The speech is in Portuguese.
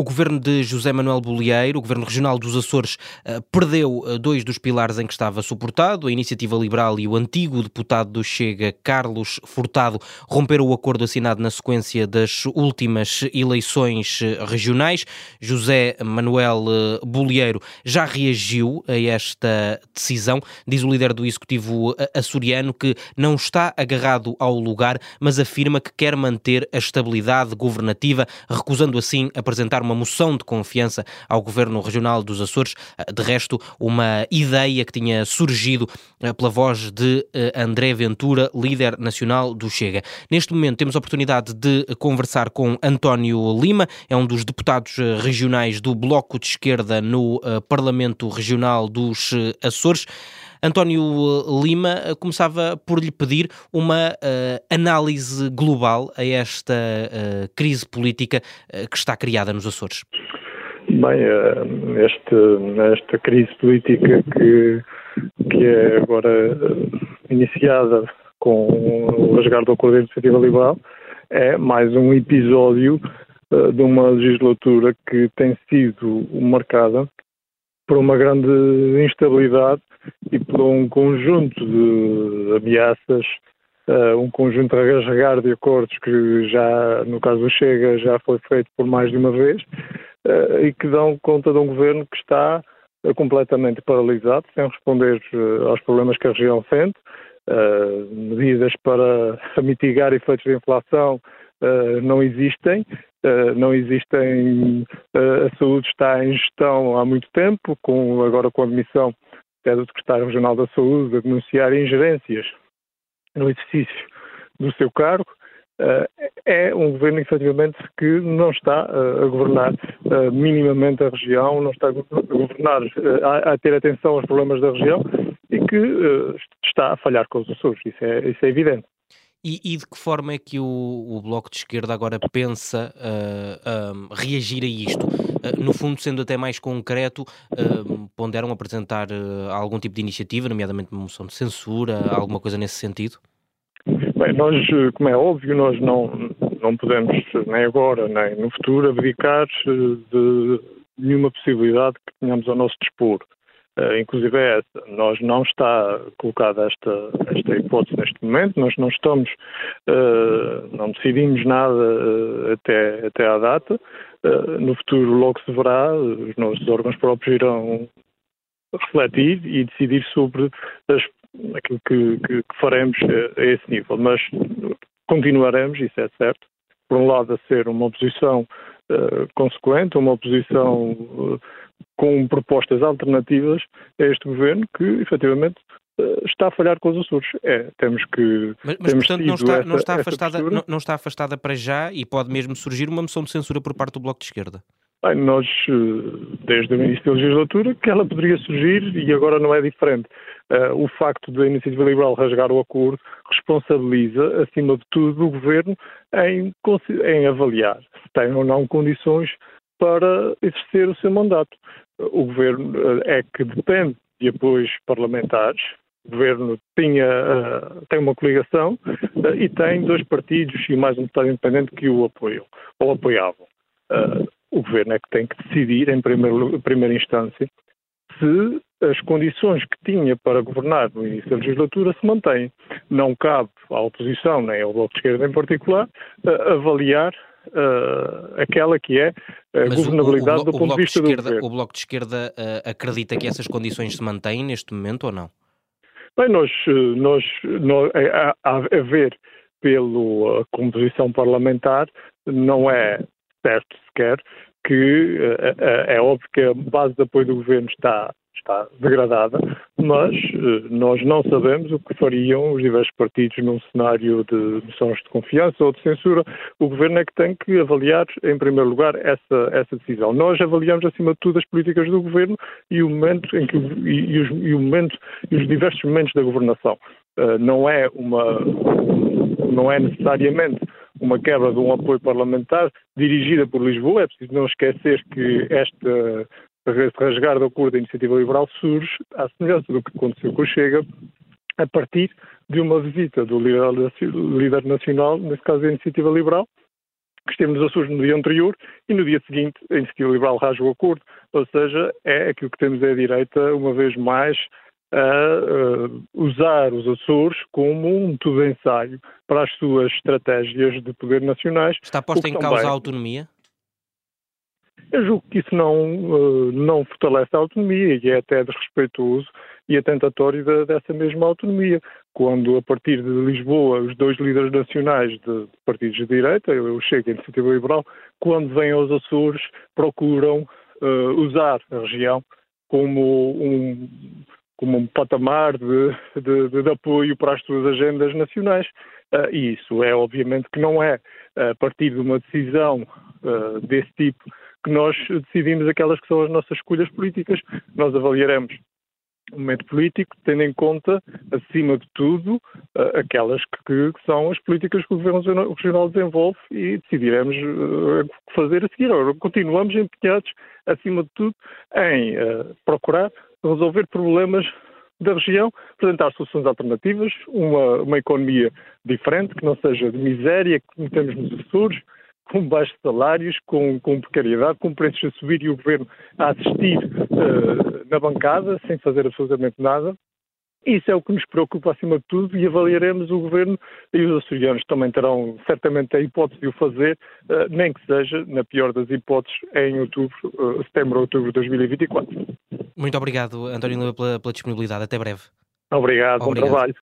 O governo de José Manuel Bolieiro, o governo regional dos Açores, eh, perdeu eh, dois dos pilares em que estava suportado, a Iniciativa Liberal e o antigo deputado do Chega, Carlos Furtado, romperam o acordo assinado na sequência das últimas eleições eh, regionais. José Manuel Bolieiro já reagiu a esta decisão, diz o líder do Executivo açoriano que não está agarrado ao lugar, mas afirma que quer manter a estabilidade governativa, recusando assim apresentar uma uma moção de confiança ao Governo Regional dos Açores. Eh, de resto, uma ideia que tinha surgido eh, pela voz de eh, André Ventura, líder nacional do Chega. Neste momento temos a oportunidade de conversar com António Lima, é um dos deputados regionais do Bloco de Esquerda no Parlamento Regional dos Açores. António Lima começava por lhe pedir uma uh, análise global a esta uh, crise política que está criada nos Açores. Bem, este, esta crise política que, que é agora iniciada com o rasgar do acordo de iniciativa liberal é mais um episódio de uma legislatura que tem sido marcada por uma grande instabilidade e por um conjunto de ameaças, uh, um conjunto de rasgar de acordos que já, no caso do Chega, já foi feito por mais de uma vez uh, e que dão conta de um governo que está uh, completamente paralisado, sem responder aos problemas que a região sente, medidas para mitigar efeitos de inflação não existem, Uh, não existem, uh, a saúde está em gestão há muito tempo, com, agora com a admissão até do Secretário Regional da Saúde a denunciar ingerências no exercício do seu cargo, uh, é um governo, efetivamente, que não está a governar minimamente a região, não está a governar, a, a, ter atenção aos problemas da região e que está a falhar com os Açores. Isso é, isso é evidente. E, e, de que forma é que o, o Bloco de Esquerda agora pensa uh, uh, reagir a isto? Uh, no fundo, sendo até mais concreto, ponderam apresentar algum tipo de iniciativa, nomeadamente uma moção de censura, alguma coisa nesse sentido? Bem, nós, como é óbvio, nós não, não podemos, nem agora, nem no futuro, abdicar de nenhuma possibilidade que tenhamos ao nosso dispor. Uh, inclusive é essa. Nós não está colocada esta, esta hipótese neste momento, nós não estamos, uh, não decidimos nada uh, até, até à data. no futuro logo se verá, os nossos órgãos próprios irão refletir e decidir sobre as, aquilo que, que, que faremos a, esse nível. Mas continuaremos, isso é certo, por um lado a ser uma oposição consequente, uma oposição com propostas alternativas a este governo que, efetivamente, eh, está a falhar com os Açores. É, temos que. Mas, mas portanto, não está, essa, não, está afastada, não, não, está afastada para já e pode mesmo surgir uma moção de censura por parte do Bloco de Esquerda? Bem, nós, eh, desde o início da legislatura, que ela poderia surgir e agora não é diferente. Uh, o facto da Iniciativa Liberal rasgar o acordo responsabiliza, acima de tudo, o Governo em, em avaliar se tem ou não condições para exercer o seu mandato. O governo eh, é que depende de apoios parlamentares. O governo tinha, uh, tem uma coligação uh, e tem dois partidos e mais um deputado independente que o apoiam ou apoiavam. O governo é que tem que decidir, em primeiro, primeira instância, se as condições que tinha para governar no início da legislatura se mantêm. Não cabe à oposição, nem ao Bloco de Esquerda em particular, avaliar uh, aquela que é a Mas governabilidade o, o, o, do ponto de vista de esquerda, do O Bloco de Esquerda uh, acredita que essas condições se mantêm neste momento ou não? Bem, nós, eh, nós, nós a, a, ver pela composição parlamentar, não é certo sequer que é óbvio que a base de apoio do governo está está degradada, mas eh, nós não sabemos o que fariam os diversos partidos num cenário de moções de confiança ou de censura. O governo é que tem que avaliar, em primeiro lugar, essa, essa decisão. Nós avaliamos, acima de tudo, as políticas do governo e o momento em que e, e os, e o momento e os diversos momentos da governação. Uh, não é uma não é necessariamente uma quebra de um apoio parlamentar dirigida por Lisboa. É preciso não esquecer que esta esse rasgar do acordo da iniciativa liberal surge, à semelhança do que aconteceu com o Chega, a partir de uma visita do líder, líder nacional, nesse caso da iniciativa liberal, que esteve nos Açores no dia anterior e no dia seguinte a Iniciativa Liberal rasga o acordo. Ou seja, é aquilo que temos é a direita, uma vez mais, a uh, usar os Açores como um tudo ensaio para as suas estratégias de poder nacionais. Está posta em causa a autonomia? Eu julgo que isso não, uh, não fortalece a autonomia e é até desrespeitoso e atentatório de, dessa mesma autonomia. Quando, a partir de Lisboa, os dois líderes nacionais de partidos de direita, eu chego a Iniciativa Liberal, quando vêm aos Açores, procuram uh, usar a região como um, como um patamar de, de, de, apoio para as suas agendas nacionais. Uh, e isso é, obviamente, que não é a partir de uma decisão uh, desse tipo que nós decidimos aquelas que são as nossas escolhas políticas. Nós avaliaremos o momento político, tendo em conta, acima de tudo, aquelas que, que, são as políticas que o Governo Regional desenvolve e decidiremos o que fazer a seguir. Agora, continuamos empenhados, acima de tudo, em procurar resolver problemas da região, apresentar soluções alternativas, uma, uma economia diferente, que não seja de miséria, que temos nos Açores, com baixos salários, com, com precariedade, com preços a subir e o governo a assistir uh, na bancada, sem fazer absolutamente nada. Isso é o que nos preocupa acima de tudo e avaliaremos o Governo e os açorianos também terão certamente a hipótese de o fazer, eh, nem que seja, na pior das hipóteses, em outubro, eh, setembro ou outubro de 2024. Muito obrigado, António Lima, pela, pela disponibilidade. Até breve. Obrigado, obrigado. bom trabalho.